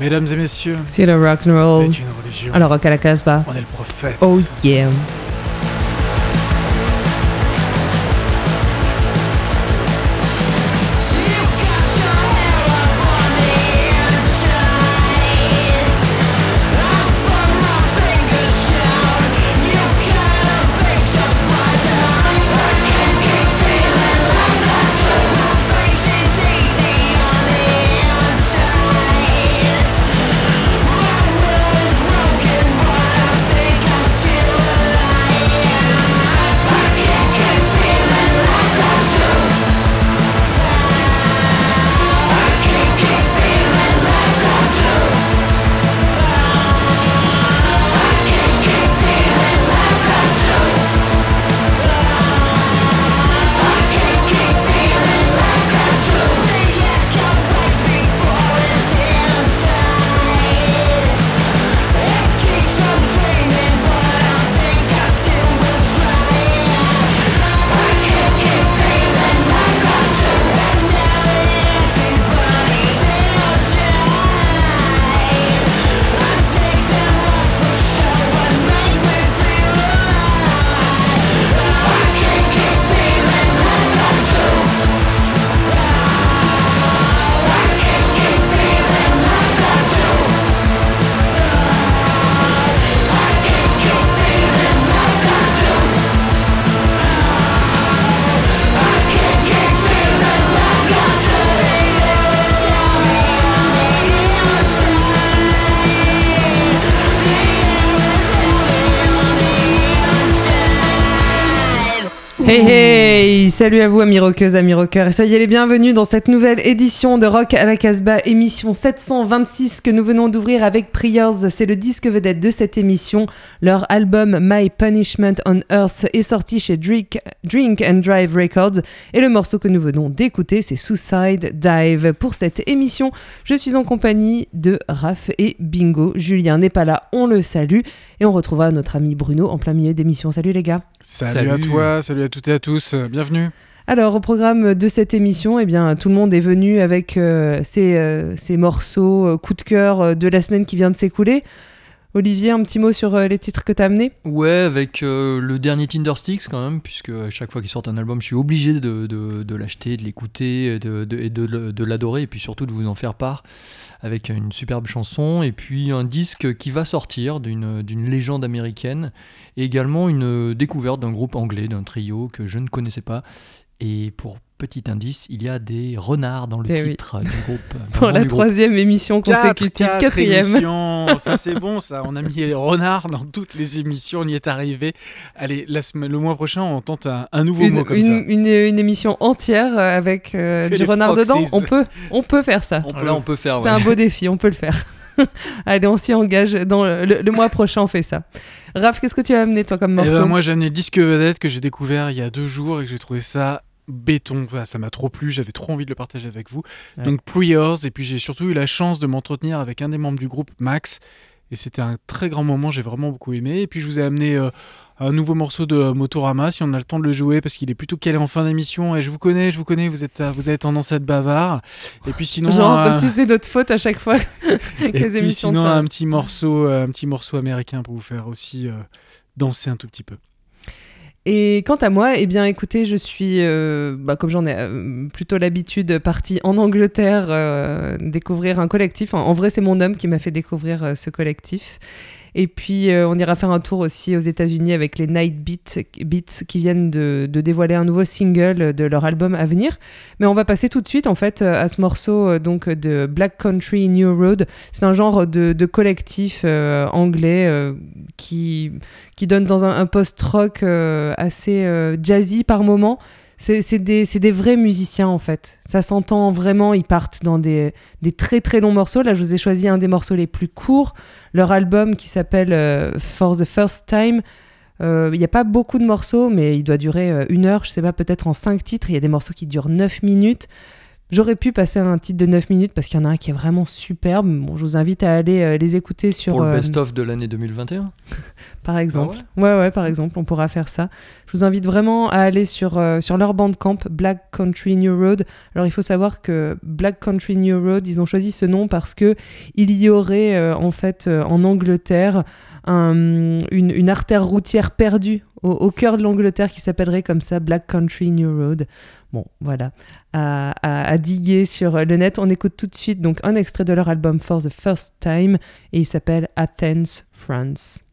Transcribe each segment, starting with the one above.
Mesdames et messieurs, C'est le rock and roll. c'est une religion. Alors, rock à la Casbah. On est le prophète. Oh yeah. Hey hey Salut à vous amis rockeuses, amis rockeurs et soyez les bienvenus dans cette nouvelle édition de Rock à la Casbah, émission 726 que nous venons d'ouvrir avec Prayers. C'est le disque vedette de cette émission. Leur album My Punishment on Earth est sorti chez Drink, Drink and Drive Records et le morceau que nous venons d'écouter c'est Suicide Dive. Pour cette émission, je suis en compagnie de Raph et Bingo. Julien n'est pas là, on le salue et on retrouvera notre ami Bruno en plein milieu d'émission. Salut les gars Salut, à toi, salut à toutes et à tous, euh, Alors, au programme de cette émission, eh tout le monde est venu avec euh, ses, euh, ses morceaux euh, coup de cœur euh, de la semaine qui vient de s'écouler. Olivier, un petit mot sur euh, les titres que tu as amenés? Ouais, avec euh, le dernier Tindersticks quand même, puisque à chaque fois qu'il sort un album, je suis obligé de, l'acheter, de l'écouter, et de, l'adorer, et puis surtout de vous en faire part avec une superbe chanson, et puis un disque qui va sortir d'une légende américaine, et également une découverte d'un groupe anglais, d'un trio que je ne connaissais pas. Et pour petit indice, il y a des renards dans le Eh oui. titre du groupe. pour la du groupe. troisième émission consécutive, Quatre- quatre quatrième. ça c'est bon ça, on a mis Renard dans toutes les émissions, on y est arrivé. Allez, la semaine, le mois prochain on tente un, un nouveau Une, mot comme une- ça. une- une émission entière euh, avec euh, du les renard dedans. On peut, on peut faire ça. On peut- Là, on peut faire. C'est ouais. un beau défi, on peut le faire. Allez, on s'y engage. Dans le, le- le mois prochain, on fait ça. Raph, qu'est-ce que tu as amené toi comme Eh morceau? ben, moi j'ai amené le disque vedette que j'ai découvert il y a deux jours et que j'ai trouvé ça béton, Enfin, ça m'a trop plu, j'avais trop envie de le partager avec vous. Ouais. Donc Prayers, et puis j'ai surtout eu la chance de m'entretenir avec un des membres du groupe, Max, et c'était un très grand moment, j'ai vraiment beaucoup aimé. Et puis je vous ai amené euh, un nouveau morceau de euh, Motorama, si on a le temps de le jouer, parce qu'il est plutôt calé en fin d'émission, et je vous connais, je vous connais, vous, êtes, euh, vous avez tendance à être bavard. Et puis sinon... Genre euh, comme si c'était notre faute à chaque fois que et les puis émissions sinon un petit morceau, un petit morceau américain pour vous faire aussi danser un tout petit peu. Et quant à moi, eh bien écoutez, je suis, euh, bah, comme j'en ai euh, plutôt l'habitude, partie en Angleterre euh, découvrir un collectif. En, vrai, c'est mon homme qui m'a fait découvrir ce collectif. Et puis, euh, on ira faire un tour aussi aux États-Unis avec les Night Beats, qui viennent de, dévoiler un nouveau single de leur album à venir. Mais on va passer tout de suite en fait euh, à ce morceau euh, donc de Black Country New Road. C'est un genre de, collectif anglais qui qui donne dans un, un post-rock assez jazzy par moment. C'est des, des vrais musiciens en fait. Ça s'entend vraiment, ils partent dans des, des très très longs morceaux. Là, je vous ai choisi un des morceaux les plus courts. Leur album qui s'appelle euh, For the First Time. Euh, Il n'y a pas beaucoup de morceaux, mais il doit durer euh, une heure, je sais pas, peut-être en cinq titres. Il y a des morceaux qui durent neuf minutes. J'aurais pu passer un titre de 9 minutes parce qu'il y en a un qui est vraiment superbe. Bon, je vous invite à aller euh, les écouter sur. Pour le euh, best-of de l'année 2021 par exemple. Ah ouais, ouais, par exemple, on pourra faire ça. Je vous invite vraiment à aller sur, euh, sur leur bandcamp, Black Country New Road. Alors, il faut savoir que Black Country New Road, ils ont choisi ce nom parce que il y aurait, en fait, en Angleterre, un- une, une artère routière perdue au, au cœur de l'Angleterre qui s'appellerait comme ça Black Country New Road. Bon, voilà, à, diguer sur le net. On écoute tout de suite donc un extrait de leur album For the First Time et il s'appelle Athens, France.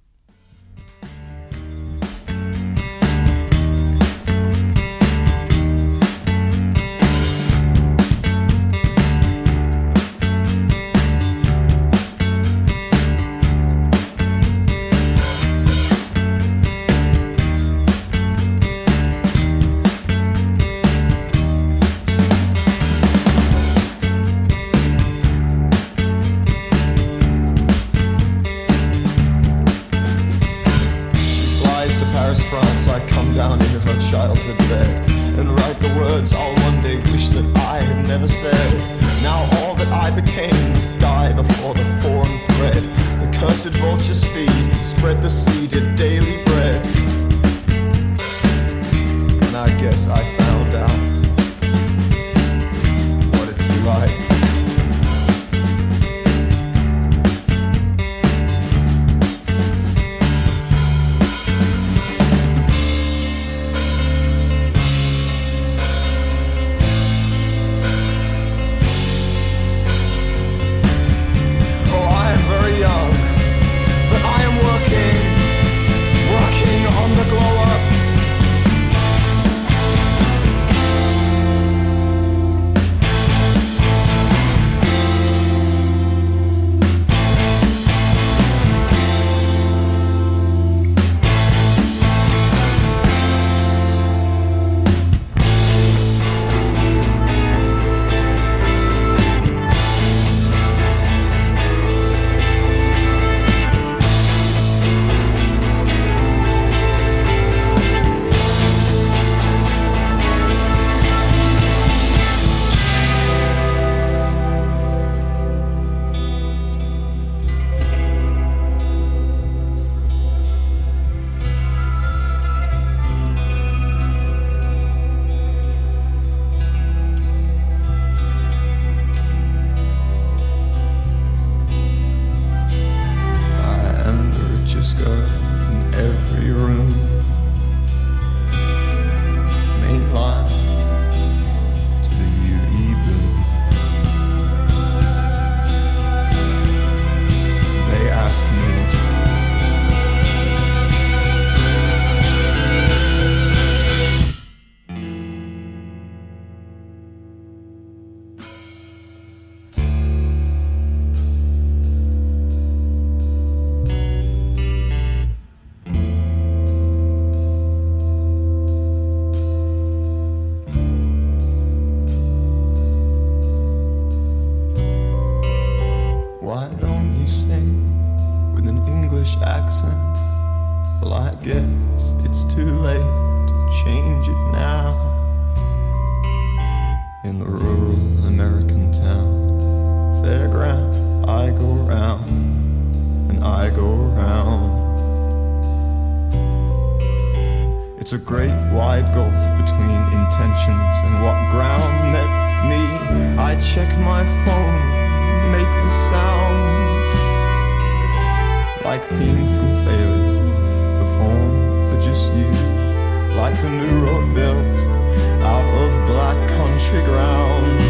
Country ground.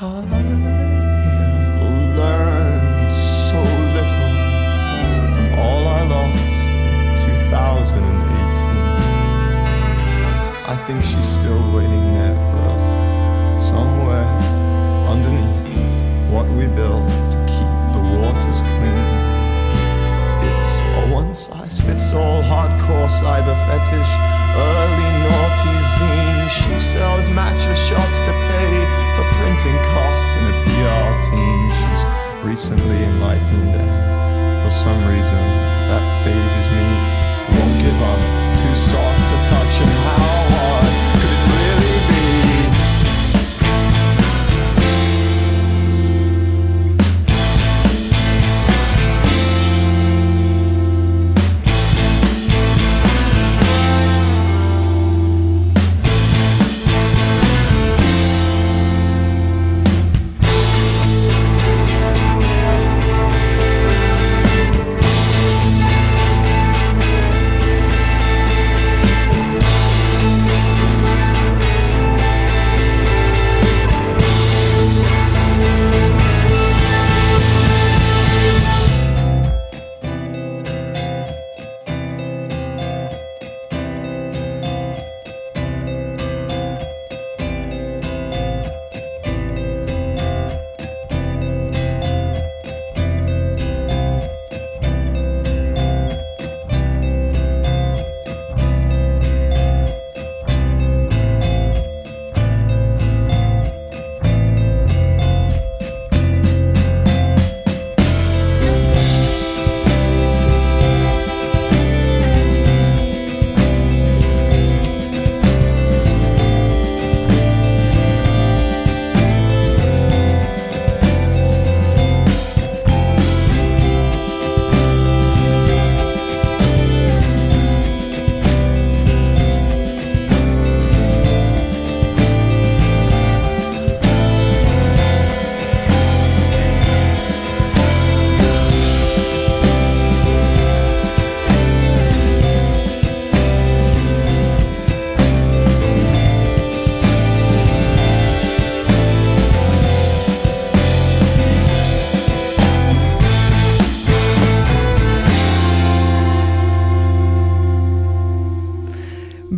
I have learned so little from all I lost in 2018. I think she's still waiting there for us, somewhere underneath what we built to keep the waters clean. It's a one size fits all hardcore cyber fetish, early zine. She sells matcha shots to pay for printing costs in a PR team. She's recently enlightened, and for some reason that phases me. Won't give up, too soft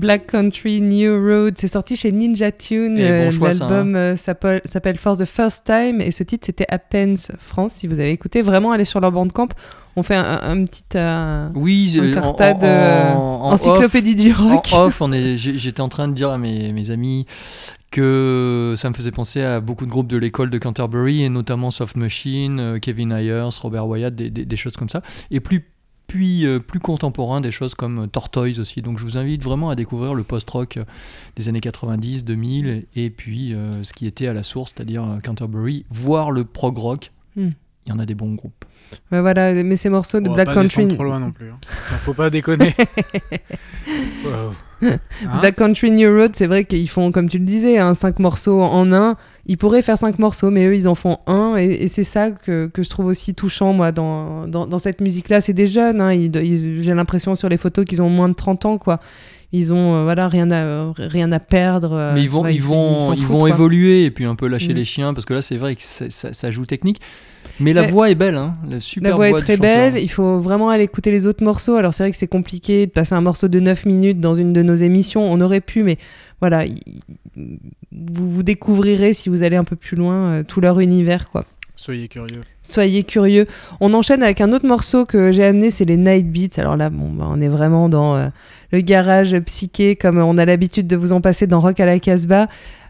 Black Country New Road. C'est sorti chez Ninja Tune. Eh, bon Euh, choix, ça, L'album euh, s'appelle For the First Time et ce titre c'était Athens, France. Si vous avez écouté, vraiment allez sur leur bandcamp. On fait un, un- un petit euh, Oui, un cartade, en- en- en encyclopédie du rock. En off, on est- j'ai- j'étais en train de dire à mes, mes amis que ça me faisait penser à beaucoup de groupes de l'école de Canterbury, et notamment Soft Machine, Kevin Ayers, Robert Wyatt, des, des- des choses comme ça. Et plus, puis euh, plus contemporain, des choses comme Tortoise aussi. Donc je vous invite vraiment à découvrir le post-rock euh, des années 90, 2000, et puis euh, ce qui était à la source, c'est-à-dire euh, Canterbury, voire le prog rock. Il y en a des bons groupes. Ouais, voilà, mais ces morceaux de On va Black pas Country. trop loin non plus. hein. Enfin, faut pas déconner. Wow. Hein Black Country New Road, c'est vrai qu'ils font, comme tu le disais, hein, cinq morceaux en un. Ils pourraient faire cinq morceaux, mais eux, ils en font un. Et, et c'est ça que, que je trouve aussi touchant, moi, dans, dans, dans cette musique-là. C'est des jeunes, hein, ils- ils- j'ai l'impression sur les photos qu'ils ont moins de 30 ans, quoi. Ils ont euh, voilà, rien, à, rien à perdre. euh, Mais ils vont, ouais, ils vont, ils foutent, vont quoi. évoluer et puis un peu lâcher Mm. les chiens parce que là c'est vrai que ça, ça- ça joue technique. Mais la Mais- voix est belle, hein, la super La voix est très chanteur. belle, il faut vraiment aller écouter les autres morceaux. Alors c'est vrai que c'est compliqué de passer un morceau de 9 minutes dans une de nos émissions, on aurait pu, mais voilà, il- vous, vous découvrirez si vous allez un peu plus loin euh, tout leur univers, quoi. Soyez curieux. Soyez curieux. On enchaîne avec un autre morceau que j'ai amené, c'est les Night Beats. Alors là, bon, bah, on est vraiment dans euh, le garage psyché, comme on a l'habitude de vous en passer dans Rock à la Casbah.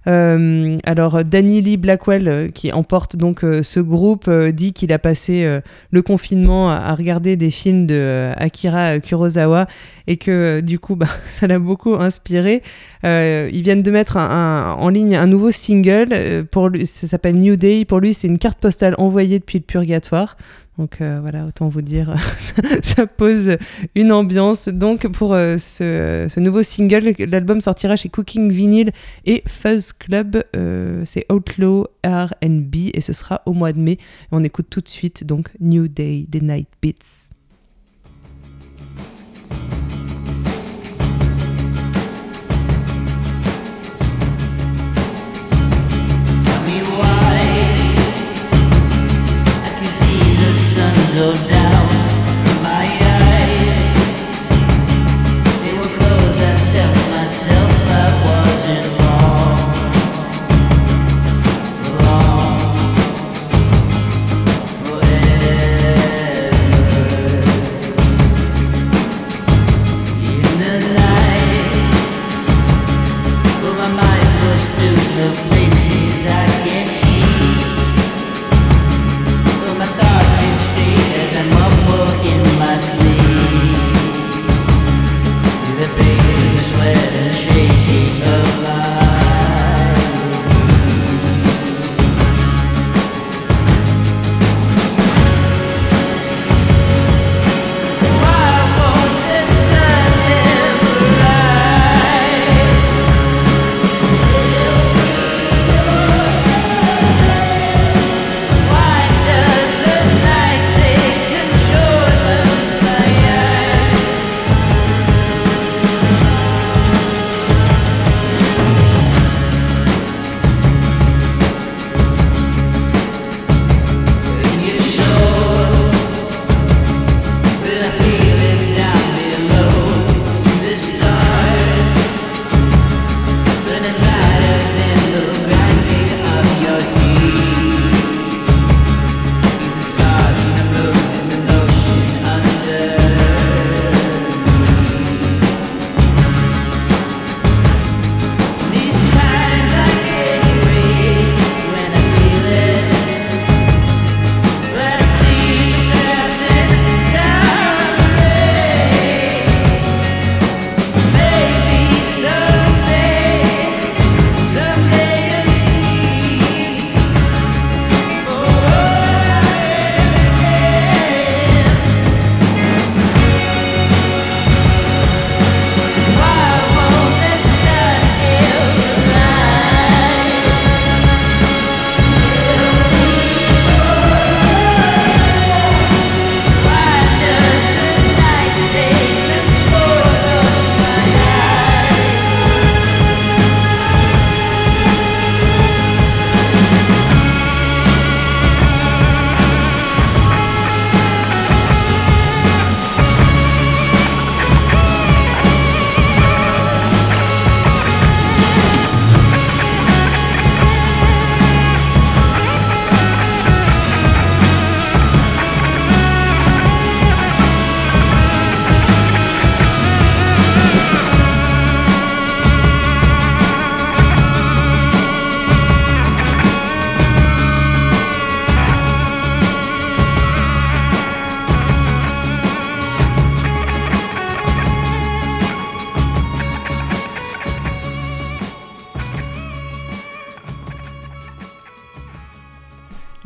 Euh, alors, Danny Lee Blackwell, euh, qui emporte donc euh, ce groupe, dit qu'il a passé le confinement à, regarder des films de Akira Kurosawa et que du coup, bah, ça l'a beaucoup inspiré. Ils viennent de mettre en ligne un nouveau single. pour lui, ça s'appelle New Day. Pour lui, c'est une carte postale envoyée depuis le purgatoire. Donc euh, voilà, autant vous dire, ça, pose une ambiance. Donc pour euh, ce, nouveau single, l'album sortira chez Cooking Vinyl et Fuzz Club. Euh, c'est Outlaw R&B et ce sera au mois de mai. On écoute tout de suite donc New Day des Night Beats. Go down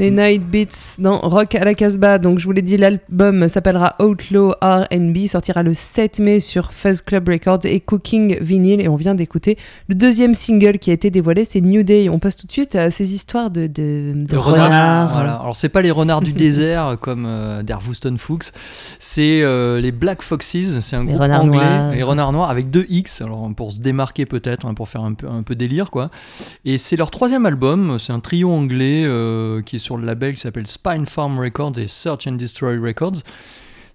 Les Night Beats dans Rock à la Casbah. Donc, je vous l'ai dit, l'album s'appellera Outlaw RB, sortira le 7 mai sur Fuzz Club Records et Cooking Vinyl. Et on vient d'écouter le deuxième single qui a été dévoilé, c'est New Day. On passe tout de suite à ces histoires de, de, de De renards. renards. Voilà. Alors c'est pas les renards du désert comme euh, d'Hervouston Fuchs, c'est euh, les Black Foxes, c'est un Les groupe renards anglais, noirs. les renards noirs avec deux X, alors pour se démarquer peut-être, hein, pour faire un peu, un peu délire quoi. Et c'est leur troisième album, c'est un trio anglais euh, qui est sur le label qui s'appelle Spine Farm Records et Search and Destroy Records.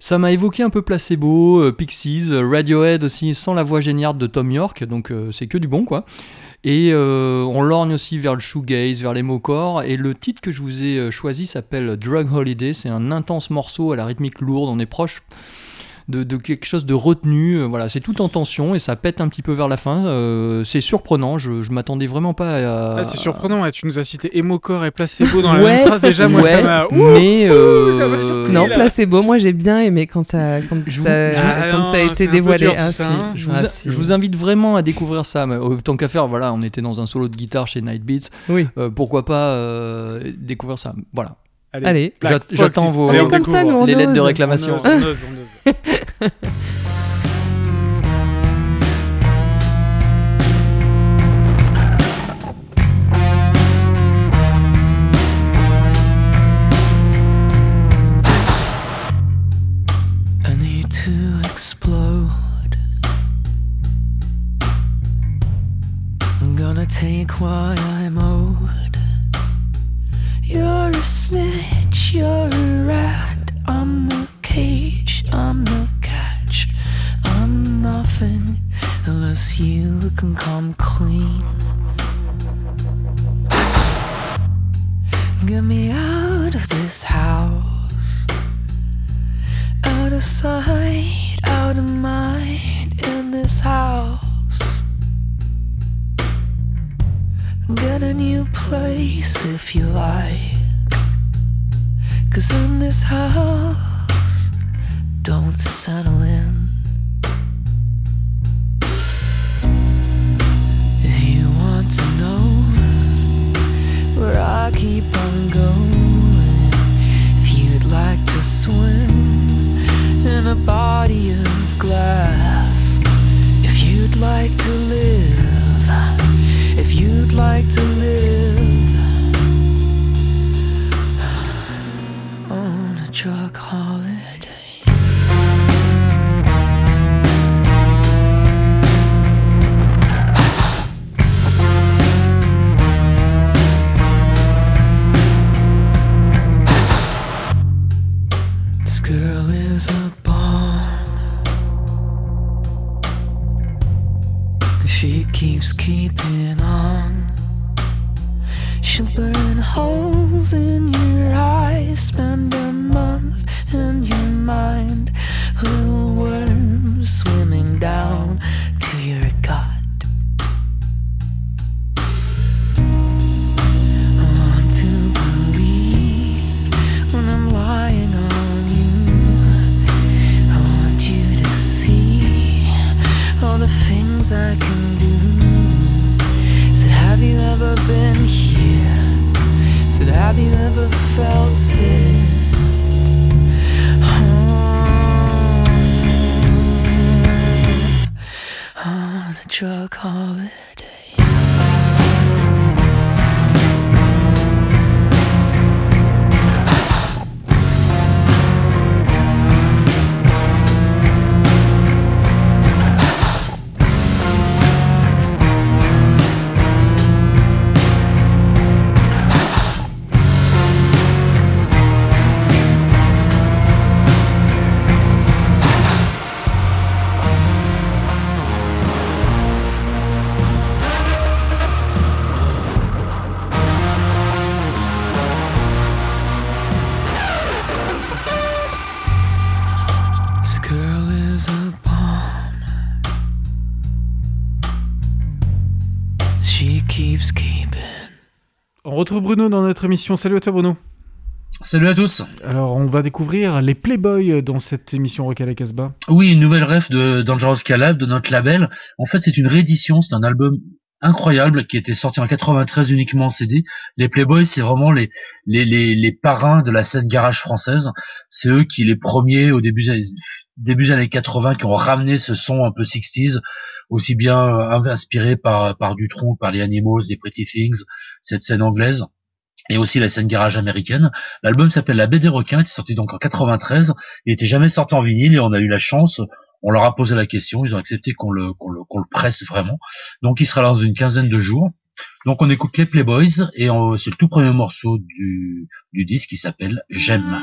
Ça m'a évoqué un peu Placebo, euh, Pixies, euh, Radiohead aussi, sans la voix géniale de Tom York, donc euh, c'est que du bon quoi. Et on lorgne aussi vers le shoegaze, vers les mocore. Et le titre que je vous ai choisi s'appelle Drug Holiday. C'est un intense morceau à la rythmique lourde. On est proche de, de quelque chose de retenu. Euh, Voilà, c'est tout en tension et ça pète un petit peu vers la fin. Euh, c'est surprenant. Je, je m'attendais vraiment pas à. Ah, c'est surprenant, ouais, tu nous as cité Emocor et Placebo dans la Ouais, même phrase déjà, moi ça ouais, m'a... Ouh mais euh, ça m'a surpris. Non, là. placebo, moi j'ai bien aimé quand ça, quand Je vous- ça, Ah quand non, ça a c'est été dévoilé. dur, Ah, ça, si. hein. Je vous, Ah, a- si. je vous invite vraiment à découvrir ça. mais, euh, Tant qu'à faire, voilà, on était dans un solo de guitare chez Night Beats. Oui. Euh, pourquoi pas euh, découvrir ça Voilà. Allez. J'attends vos- Allez, On ça, découvre. les lettres de réclamation. On ose, on ose, on ose. I need to explode. I'm gonna take what I'm owed. You're a snitch, you're a rat. I'm the cage, I'm the catch. I'm nothing unless you can come clean. Get me out of this house. Out of sight, out of mind in this house. Get a new place if you like. Cause in this house, don't settle in. If you want to know where I keep on going, if you'd like to swim in a body of glass. Retrouve Bruno dans notre émission. Salut à toi Bruno. Salut à tous. Alors on va découvrir les Playboys dans cette émission Rock à la Casbah. Oui, une nouvelle ref de Dangerous Calab, de notre label. En fait, c'est une réédition, c'est un album incroyable qui était sorti en 93 uniquement en CD. Les Playboys, c'est vraiment les, les, les, les parrains de la scène garage française. C'est eux qui, les premiers, au début, des années- début des années 80, qui ont ramené ce son un peu 60s, aussi bien euh, inspiré par, par Dutronc, par les Animals, les Pretty Things, cette scène anglaise. Et aussi la scène garage américaine. L'album s'appelle La Baie des requins, il était sorti donc en 93. Il était jamais sorti en vinyle et on a eu la chance. On leur a posé la question, ils ont accepté qu'on le, qu'on le, qu'on le presse vraiment. Donc il sera là dans une quinzaine de jours. Donc on écoute les Playboys et c'est le tout premier morceau du, du disque qui s'appelle J'aime.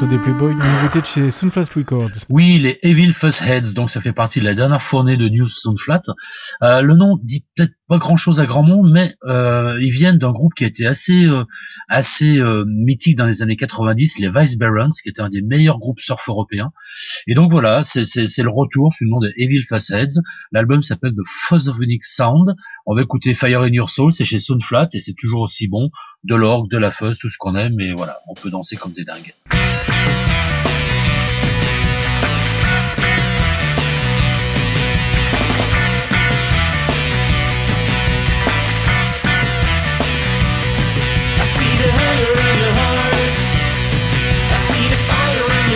Morceau des Playboys, de chez Sunflat Records. Oui, les Evil Fuzzheads, donc ça fait partie de la dernière fournée de News Soundflat. Euh, le nom dit peut-être pas grand-chose à grand monde, mais euh, ils viennent d'un groupe qui a été assez euh, assez euh, mythique dans les années 90, les Vice Barons, qui était un des meilleurs groupes surf européens. Et donc voilà, c'est le retour sous le nom de Evil Fuzzheads. L'album s'appelle The Fuzzovinic Sound. On va écouter Fire in Your Soul, c'est chez Soundflat et c'est toujours aussi bon, de l'orgue, de la fuzz, tout ce qu'on aime, et voilà, on peut danser comme des dingues.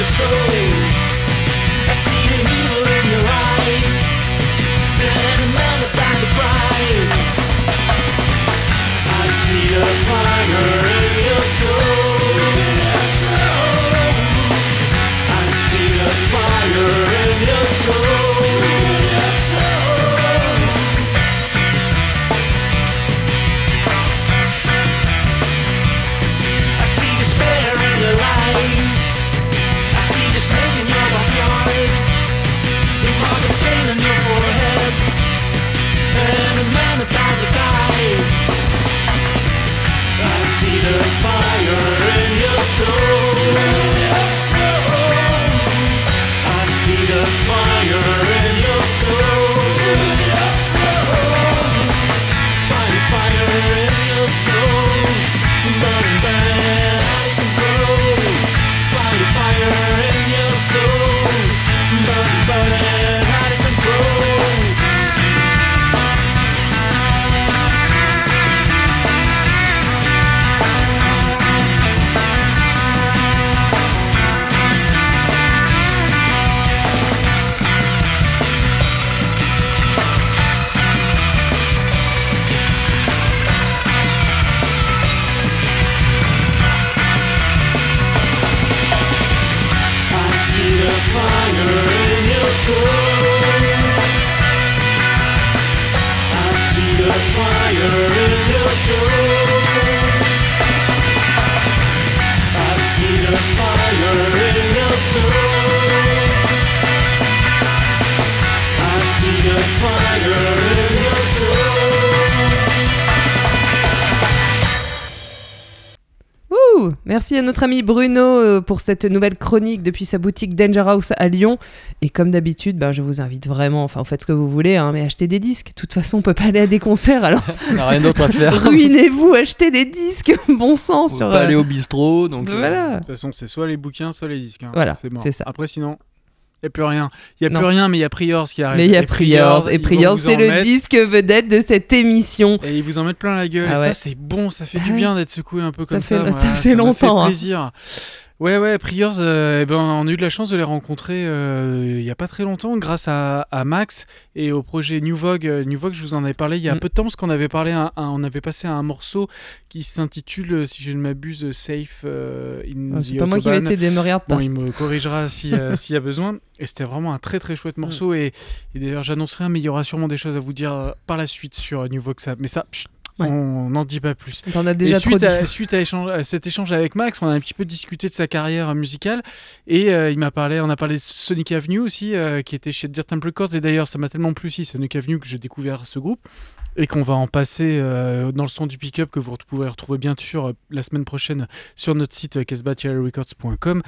Fire in your soul. I see the evil in your eye. And a man about the pride. I see the fire à notre ami Bruno euh, pour cette nouvelle chronique depuis sa boutique Danger House à Lyon. Et comme d'habitude, ben, je vous invite vraiment, enfin, faites ce que vous voulez, hein, mais achetez des disques. De toute façon, on peut pas aller à des concerts, alors On n'a rien d'autre à faire. ruinez-vous, achetez des disques, bon sang On sur. peut pas euh, aller au bistrot, donc. euh, Voilà. De toute façon, c'est soit les bouquins, soit les disques. hein. Voilà, c'est ça. Après, sinon, il n'y a plus rien. Il n'y a Non. plus rien, mais il y a Priors qui arrive. Mais il y a Et Priors, et Priors, c'est le mettre, disque vedette de cette émission. Et ils vous en mettent plein la gueule. Ah et ouais. ça, c'est bon, ça fait du Ouais. bien d'être secoué un peu comme fait- ça. ça moi. faisait m'a longtemps, hein. fait plaisir. Ouais, ouais, Priors, euh, eh ben, on a eu de la chance de les rencontrer euh, il n'y a pas très longtemps grâce à, à Max et au projet New Vogue. Euh, New Vogue, je vous en avais parlé il y a Mm. peu de temps parce qu'on avait parlé, un- un- on avait passé un morceau qui s'intitule, si je ne m'abuse, Safe euh, in Ah, the C'est pas moi qui t'aider, me regarde pas. Bon, il me corrigera si, s'il y a besoin. Et c'était vraiment un très très chouette morceau. Et, et d'ailleurs, j'annoncerai, mais il y aura sûrement des choses à vous dire par la suite sur New Vogue. Ça. Mais ça, chut, Ouais. on n'en dit pas plus. As Et déjà trop suite, à, suite à, échange- à cet échange avec Max, on a un petit peu discuté de sa carrière musicale et euh, il m'a parlé, on a parlé de Sonic Avenue aussi, euh, qui était chez Dirt Temple Records. Et d'ailleurs, ça m'a tellement plu si Sonic Avenue que j'ai découvert ce groupe et qu'on va en passer euh, dans le son du pick-up que vous pourrez retrouver bien sûr euh, la semaine prochaine sur notre site euh, casbah-records.com.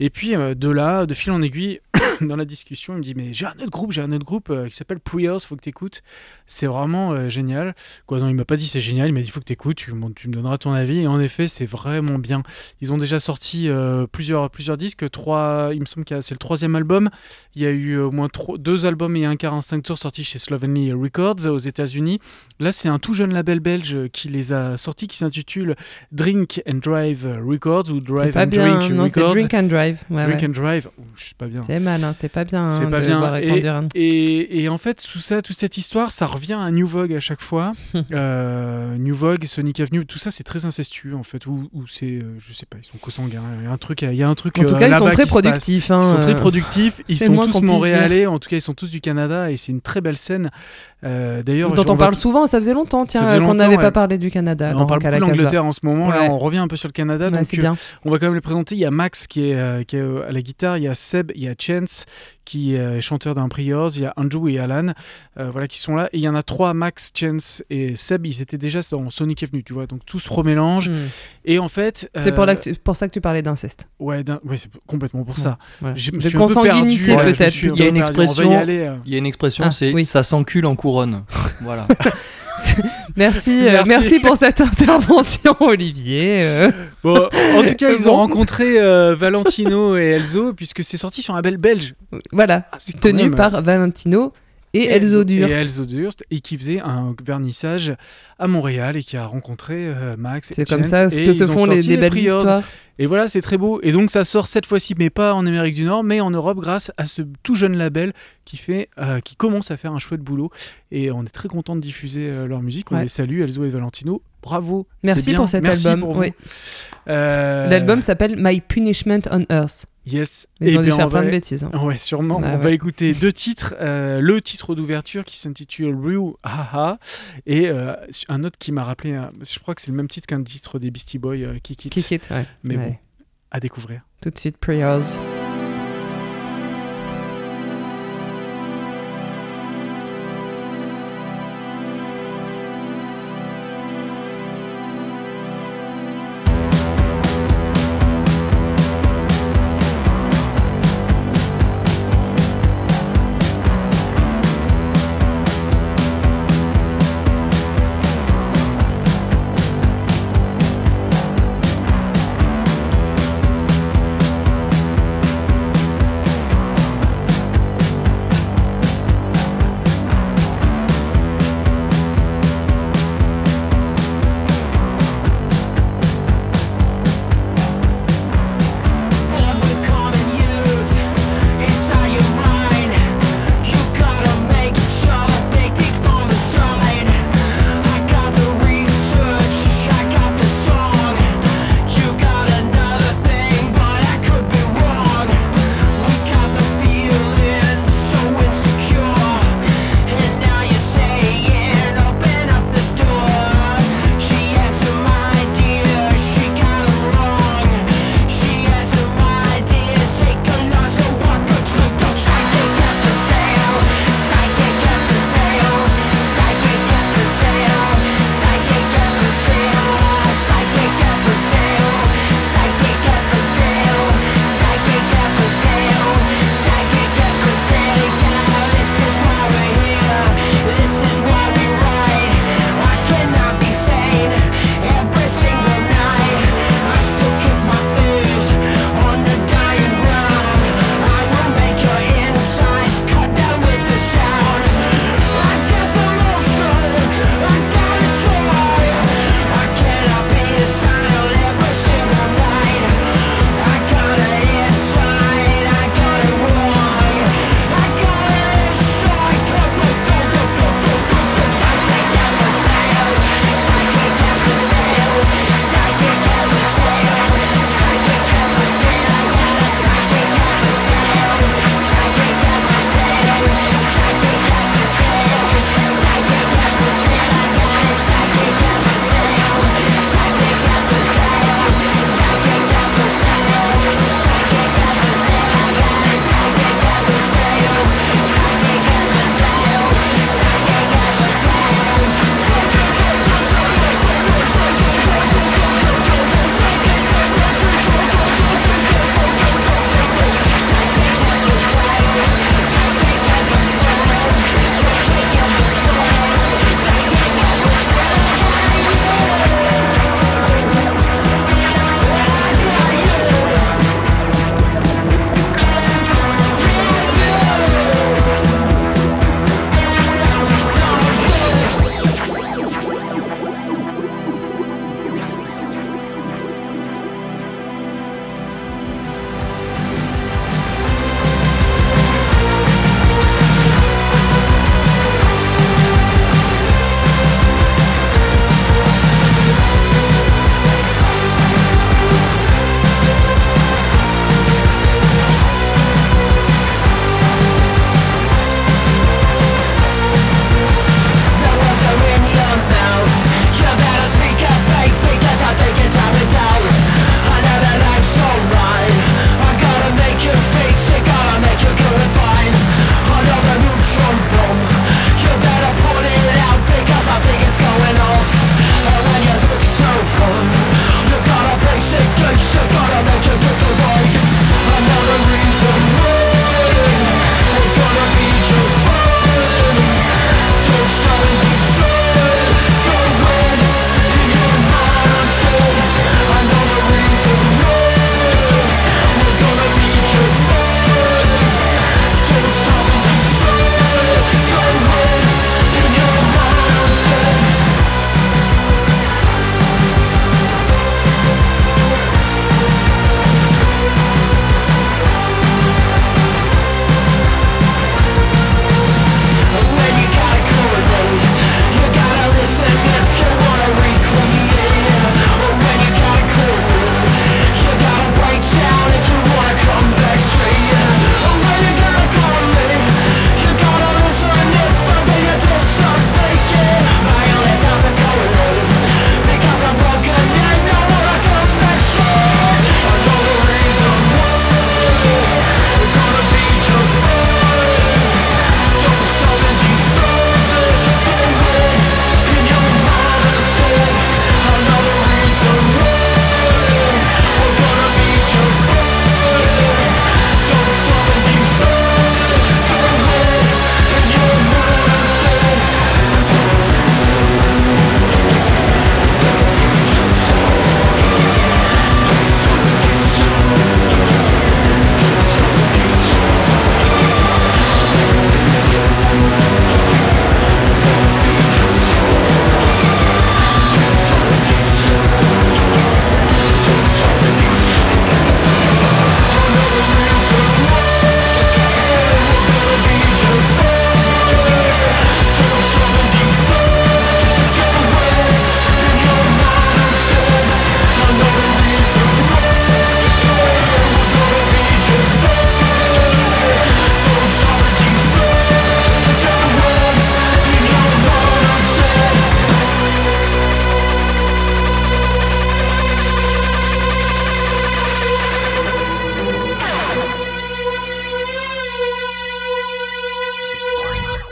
Et puis de là, de fil en aiguille, dans la discussion, il me dit mais j'ai un autre groupe, j'ai un autre groupe qui s'appelle Priors, faut que tu écoutes. C'est vraiment génial. Quoi non, il m'a pas dit c'est génial, il m'a dit faut que tu écoutes, tu, tu me donneras ton avis. Et en effet, c'est vraiment bien. Ils ont déjà sorti plusieurs, plusieurs disques, trois, il me semble que c'est le troisième album. Il y a eu au moins trois- deux albums et un 45 tours sortis chez Slovenly Records aux États-Unis. Là, c'est un tout jeune label belge qui les a sortis qui s'intitule Drink and Drive Records ou Drive pas and bien, Drink non, c'est Records. Drink and Drive. Ouais, Drink ouais. and Drive, Ouh, je sais pas bien. C'est mal, hein, c'est pas bien C'est hein, pas de bien. et en fait, tout ça, toute cette histoire, ça revient à New Vogue à chaque fois. Euh, New Vogue, Sonic Avenue, tout ça, c'est très incestueux en fait. Ou, c'est, euh, je sais pas, ils sont consanguins. Il y a un truc, il y a un truc. En tout euh, cas, ils sont très productifs. hein, Ils sont très productifs. Ils sont tous montréalais. En tout cas, ils sont tous du Canada et c'est une très belle scène. D'ailleurs, dont on parle souvent, ça faisait longtemps, tiens, euh, qu'on n'avait ouais. pas parlé du Canada. on parle Casa. d'Angleterre en ce moment. Là, on revient un peu sur le Canada. Ouais, donc, c'est euh, bien. on va quand même les présenter. Il y a Max qui est, euh, qui est euh, à la guitare, il y a Seb, il y a Chance qui est chanteur d'un Priors, il y a Andrew et Alan euh, voilà, qui sont là. Et il y en a trois, Max, Chance et Seb, ils étaient déjà dans Sonic Avenue, tu vois. Donc tout se remélange. Hmm. Et en fait. C'est pour, ça que tu parlais d'inceste. Ouais, c'est complètement pour ça. Je me De suis un peu perdu, peut-être. Il y a une expression-. Il y a une expression, c'est oui. ça s'encule en couronne. voilà. Merci, euh, Merci. merci pour cette intervention, Olivier. euh. Bon, en tout cas, ils Bon. ont rencontré euh, Valentino et Elzo puisque c'est sorti sur un label belge. voilà, Ah, tenu même, par Valentino et Elzo Durt. Et Elzo Durst, et qui faisait un vernissage à Montréal et qui a rencontré euh, Max. C'est comme ça et que se font les, des belles Priors. histoires. Et voilà, c'est très beau. Et donc ça sort cette fois-ci, mais pas en Amérique du Nord, mais en Europe, grâce à ce tout jeune label qui fait, euh, qui commence à faire un chouette boulot. Et on est très content de diffuser euh, leur musique. On Ouais. les salue, Elzo et Valentino. Bravo. Merci pour cet Merci album. oui. Euh, L'album s'appelle My Punishment on Earth. Yes. Ils Et ont dû faire plein va- de bêtises. hein. Ouais, sûrement. Bah on ouais. va écouter deux titres. Euh, le titre d'ouverture qui s'intitule Real Haha et euh, un autre qui m'a rappelé, un- je crois que c'est le même titre qu'un titre des Beastie Boys, euh, Kick It. Kick it, ouais. Mais bon, à découvrir. Tout de suite, Prayers.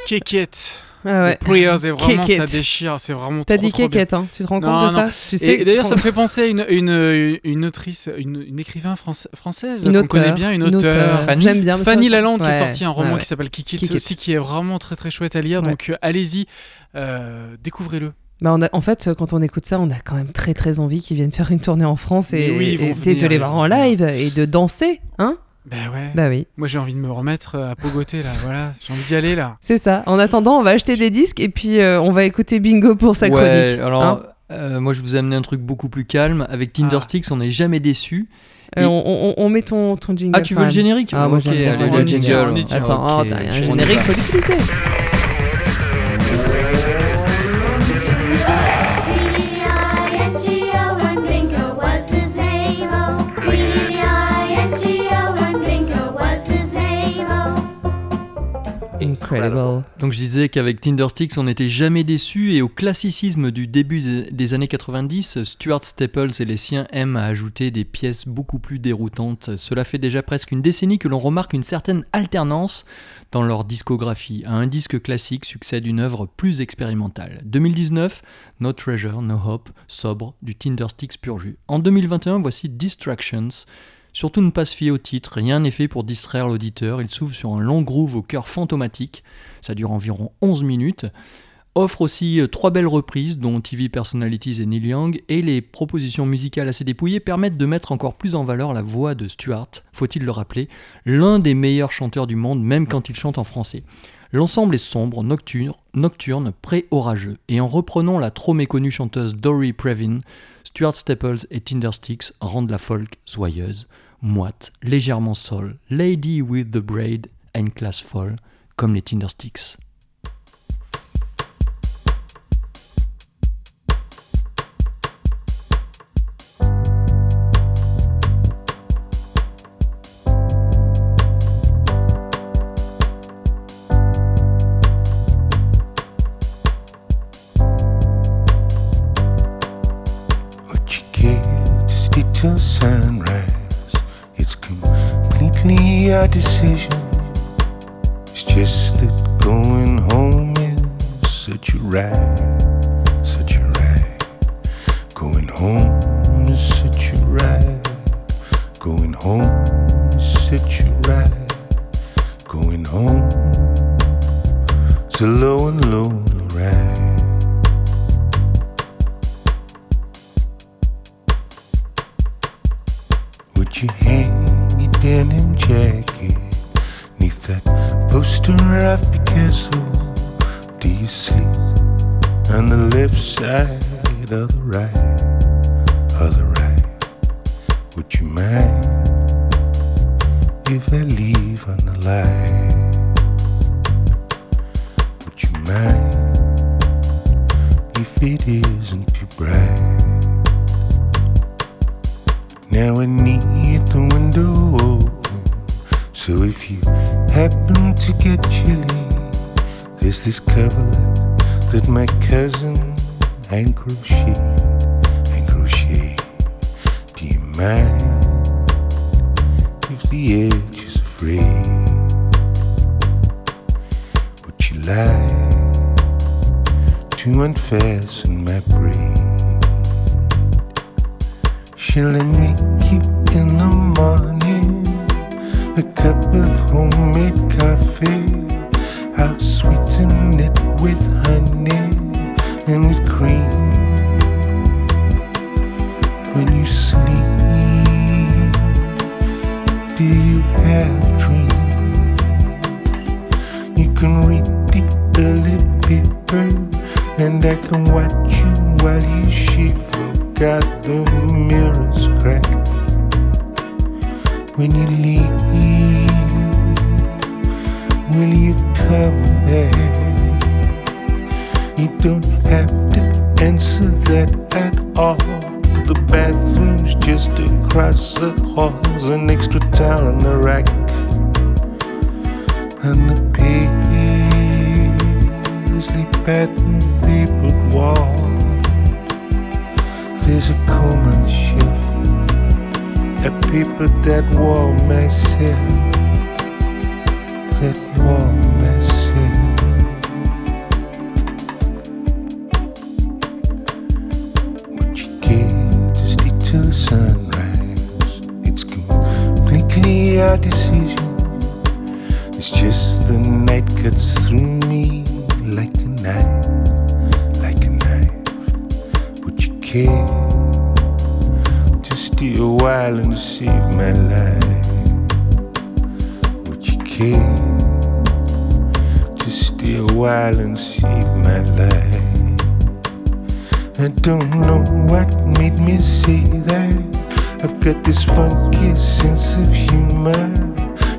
Kékette. Ah ouais. Prayers, et vraiment, ça Kékette. déchire. C'est vraiment T'as trop, dit. Kékette, hein. tu te rends compte Non, de non. ça Tu sais d'ailleurs, ça me fait penser à une, une, une autrice, une, une écrivain française, française Une qu'on connaît auteure, bien, une une auteure. auteure. Fanny. J'aime bien. Fanny Lalande qui a sorti un roman ouais, qui s'appelle Kikit, Kikit. aussi, qui est vraiment très très chouette à lire. Ouais. Donc euh, allez-y, euh, découvrez-le. Bah, on a- en fait, quand on écoute ça, on a quand même très très envie qu'ils viennent faire une tournée en France et, oui, venir, de les voir en live et de danser, hein Ben ouais. Bah oui, Moi j'ai envie de me remettre euh, à pogoter là, voilà, j'ai envie d'y aller là. c'est ça. En attendant, on va acheter des disques et puis euh, on va écouter Bingo pour sa ouais, chronique. alors hein. euh, moi je vous ai amené un truc beaucoup plus calme. Avec Tindersticks, on n'est jamais déçu. Euh, on, on- on met ton, ton jingle. Ah, tu veux le générique Ah, moi j'aime allez, On le tient, jingle. on y tient. Attends, Ok, oh, t'as un générique, faut l'utiliser. Incredible. Donc je disais qu'avec Tindersticks, on n'était jamais déçu et au classicisme du début des- des années 90, Stuart Staples et les siens aiment à ajouter des pièces beaucoup plus déroutantes. Cela fait déjà presque une décennie que l'on remarque une certaine alternance dans leur discographie. À un disque classique succède une œuvre plus expérimentale. 2019, No Treasure, No Hope, sobre, du Tindersticks pur jus. En 2021, voici Distractions. Surtout ne pas se fier au titre, rien n'est fait pour distraire l'auditeur, il s'ouvre sur un long groove au cœur fantomatique, ça dure environ 11 minutes, offre aussi euh, trois belles reprises dont TV Personalities et Neil Young, et les propositions musicales assez dépouillées permettent de mettre encore plus en valeur la voix de Stuart, faut-il le rappeler, l'un des meilleurs chanteurs du monde même quand il chante en français. L'ensemble est sombre, nocturne, nocturne pré-orageux, et en reprenant la trop méconnue chanteuse Dory Previn, Stuart Staples et Tindersticks rendent la folk joyeuse, moite, légèrement sol, Lady with the Braid and Class Fall, comme les Tindersticks. Decision. Now I need the window open. So if you happen to get chilly, there's this coverlet that my cousin hand crocheted. Hand crocheted. Do you mind if the edge is afraid? Would you like to unfasten my braid? She'll make in the morning a cup of homemade coffee. I'll sweeten it with honey and with cream. When you sleep, do you have dreams? You can read the early paper, and I can watch you while you shiver. Got the mirrors cracked when you leave. Will you come back? You don't have to answer that at all. The bathroom's just across the halls, an extra towel on the rack, and the paisley pattern papered wall. There's a common ship, a people that war may sin, that war may sin. What you get is little sunrise, it's completely our decision. It's just the night cuts through me like a knife. Care to stay a while and save my life? Would you care to stay a while and save my life? I don't know what made me say that. I've got this funky sense of humor.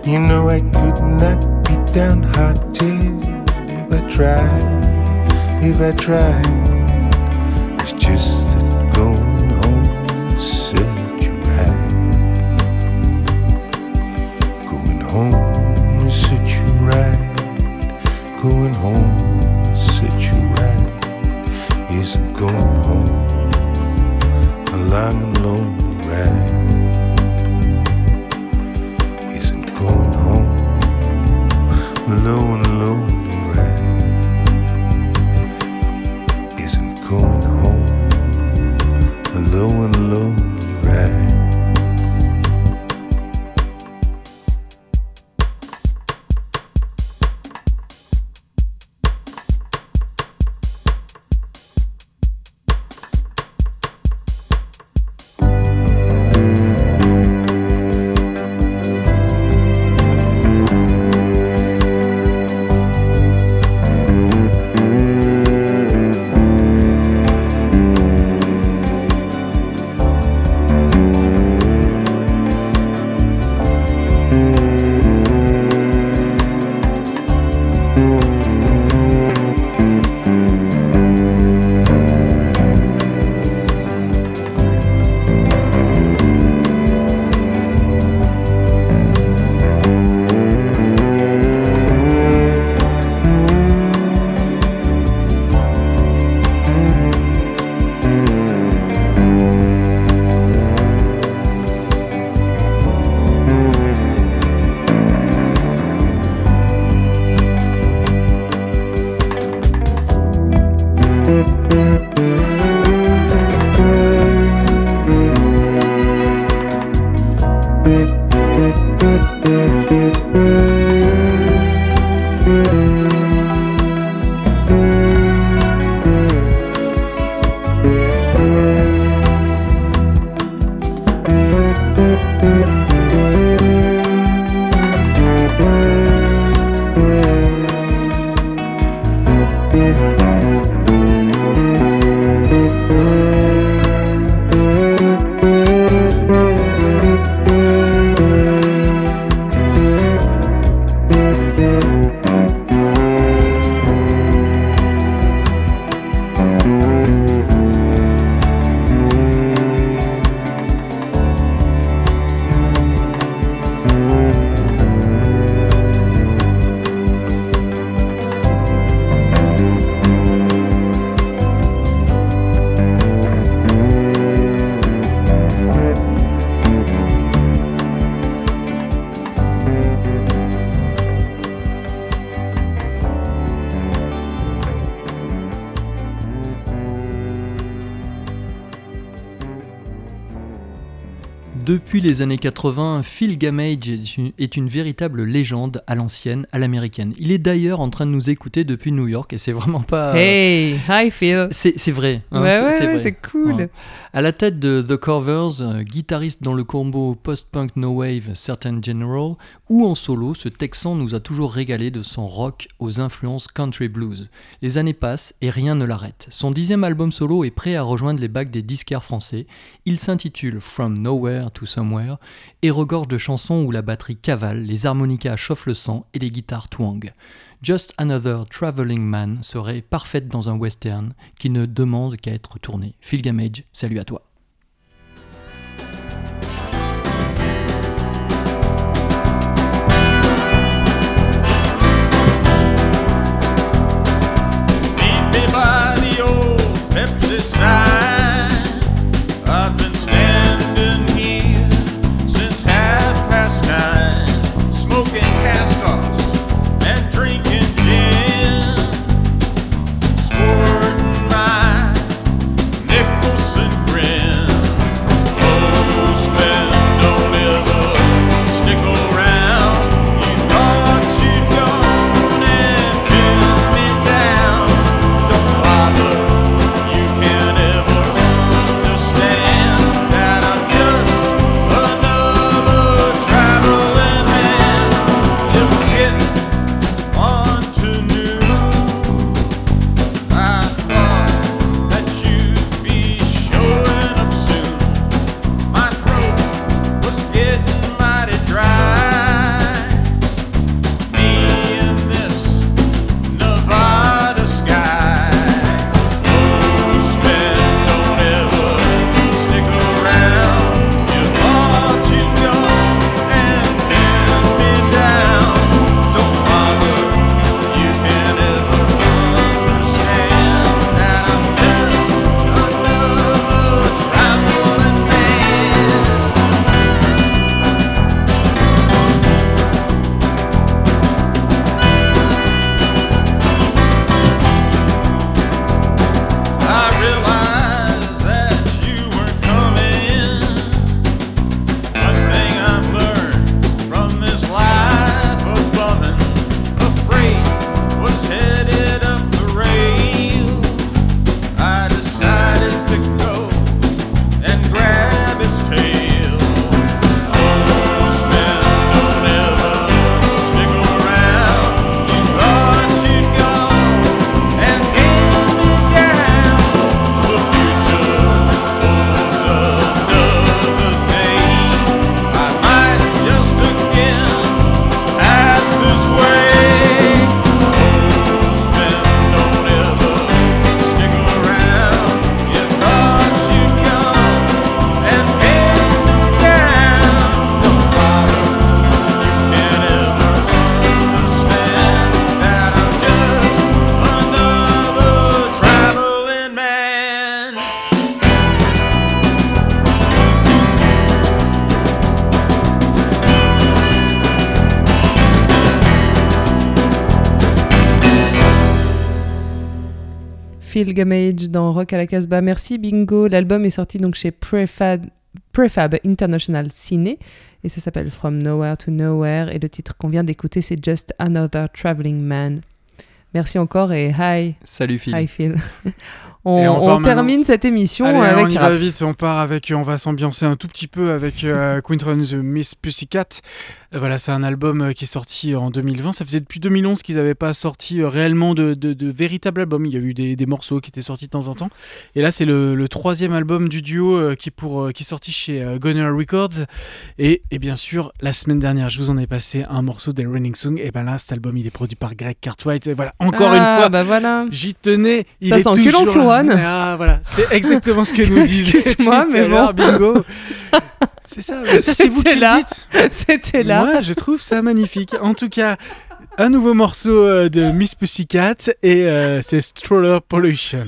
You know I could not be downhearted if I tried, if I tried. It's just Going home such a ride. Isn't going home a long and lonely ride? Isn't going home a low and lonely ride? Isn't going home a low and lonely ride? Depuis les années 80, Phil Gamage est une, véritable légende à l'ancienne, à l'américaine. Il est d'ailleurs en train de nous écouter depuis New York et c'est vraiment pas. Hey, hi Phil. C'est vrai. hein, Ouais, c'est- ouais, c'est ouais, vrai. c'est cool. Ouais. À la tête de The Covers, euh, guitariste dans le combo post-punk no wave Certain General, ou en solo, ce Texan nous a toujours régalé de son rock aux influences country blues. Les années passent et rien ne l'arrête. Son dixième album solo est prêt à rejoindre les bacs des disquaires français. Il s'intitule From Nowhere Somewhere et regorge de chansons où la batterie cavale, les harmonicas chauffent le sang et les guitares twang. Just Another Traveling Man serait parfaite dans un western qui ne demande qu'à être tourné. Phil Gamage, salut à toi. Phil Gamage dans Rock à la Casbah. Merci Bingo. L'album est sorti donc chez Prefab, Prefab International Ciné et ça s'appelle From Nowhere to Nowhere et le titre qu'on vient d'écouter c'est Just Another Traveling Man. Merci encore et hi. Salut Phil. Hi Phil. on, termine cette émission Allez, avec on y va vite, on part avec, on va s'ambiancer un tout petit peu avec euh, Quinton the Miss Pussycat. Euh, Voilà, c'est un album euh, qui est sorti en 2020. Ça faisait depuis 2011 qu'ils n'avaient pas sorti euh, réellement de, de, de véritables albums. Il y a eu des, des morceaux qui étaient sortis de temps en temps. Et là, c'est le, le troisième album du duo euh, qui, est pour, euh, qui est sorti chez euh, Gunner Records. Et, et bien sûr, la semaine dernière, je vous en ai passé un morceau des Running Song. Et ben là, cet album, il est produit par Greg Cartwright. Et voilà, encore Ah, une fois, bah voilà. J'y tenais. Il Ça est toujours là. couronne. Ah voilà, c'est exactement ce que nous disait. Excuse-moi, mais bon. Bingo. C'est ça, c'est vous qui C'était là. le dites. C'était là. Moi, je trouve ça magnifique. En tout cas, un nouveau morceau euh, de Miss Pussycat et euh, c'est Stroller Pollution.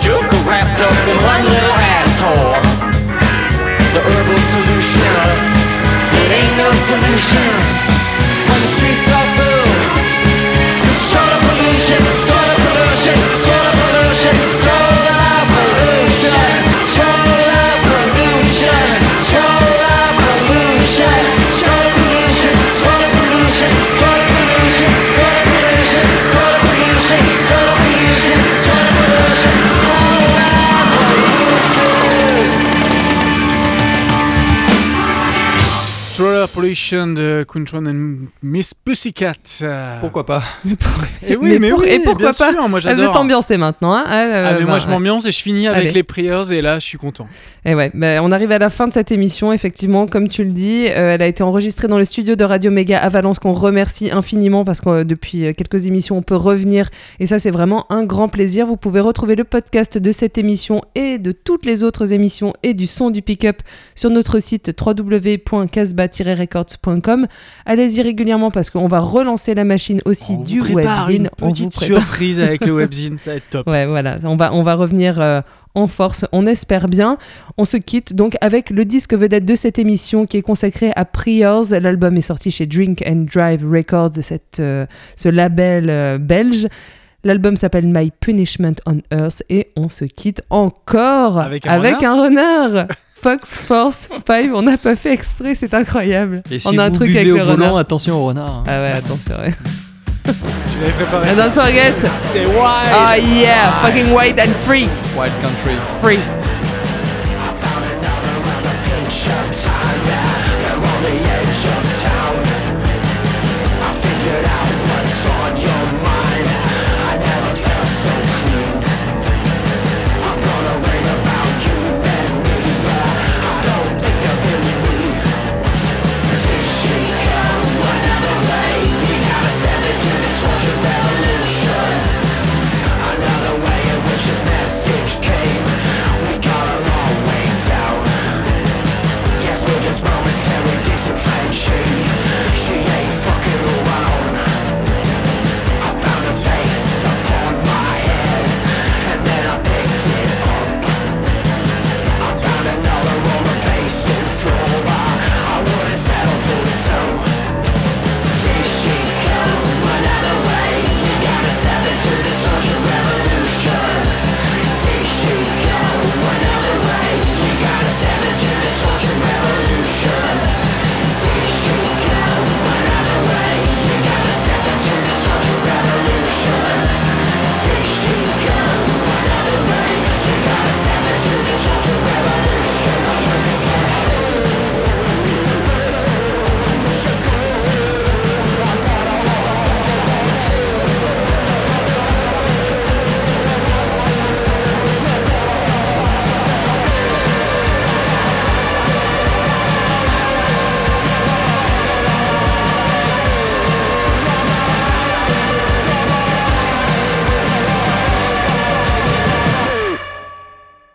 Joker wrapped up in one little asshole. The herbal solution. It ain't no solution De Quinton and Miss Pussycat. Pourquoi pas Et oui, mais, pour- oui, et pourquoi bien pas sûr, moi Ah, Vous êtes ambiancé maintenant. Hein Ah, euh, Ah, mais moi je m'ambiance et je finis avec Allez. les prières et là je suis content. Et ouais, bah, on arrive à la fin de cette émission, effectivement, comme tu le dis, euh, elle a été enregistrée dans le studio de Radio Méga à Valence, qu'on remercie infiniment parce que euh, depuis euh, quelques émissions, on peut revenir et ça, c'est vraiment un grand plaisir. Vous pouvez retrouver le podcast de cette émission et de toutes les autres émissions et du son du pick-up sur notre site www.casbah Allez-y régulièrement parce qu'on va relancer la machine aussi On du webzine. une On vous prépare. surprise avec le webzine, ça va être top. Ouais, voilà, on va, on va revenir euh, en force, on espère bien. On se quitte donc avec le disque vedette de cette émission qui est consacré à Priors. L'album est sorti chez Drink and Drive Records, cette, euh, ce label euh, belge. L'album s'appelle My Punishment on Earth et on se quitte encore avec un renard. Fox Force 5, on n'a pas fait exprès, c'est incroyable. On a un truc avec au le renard. Attention au renard. Hein. Ah ouais, attends, c'est vrai. Tu l'avais préparé. And don't forget. Stay wild. Oh ah, yeah, fucking wild and free. Wild country. Free.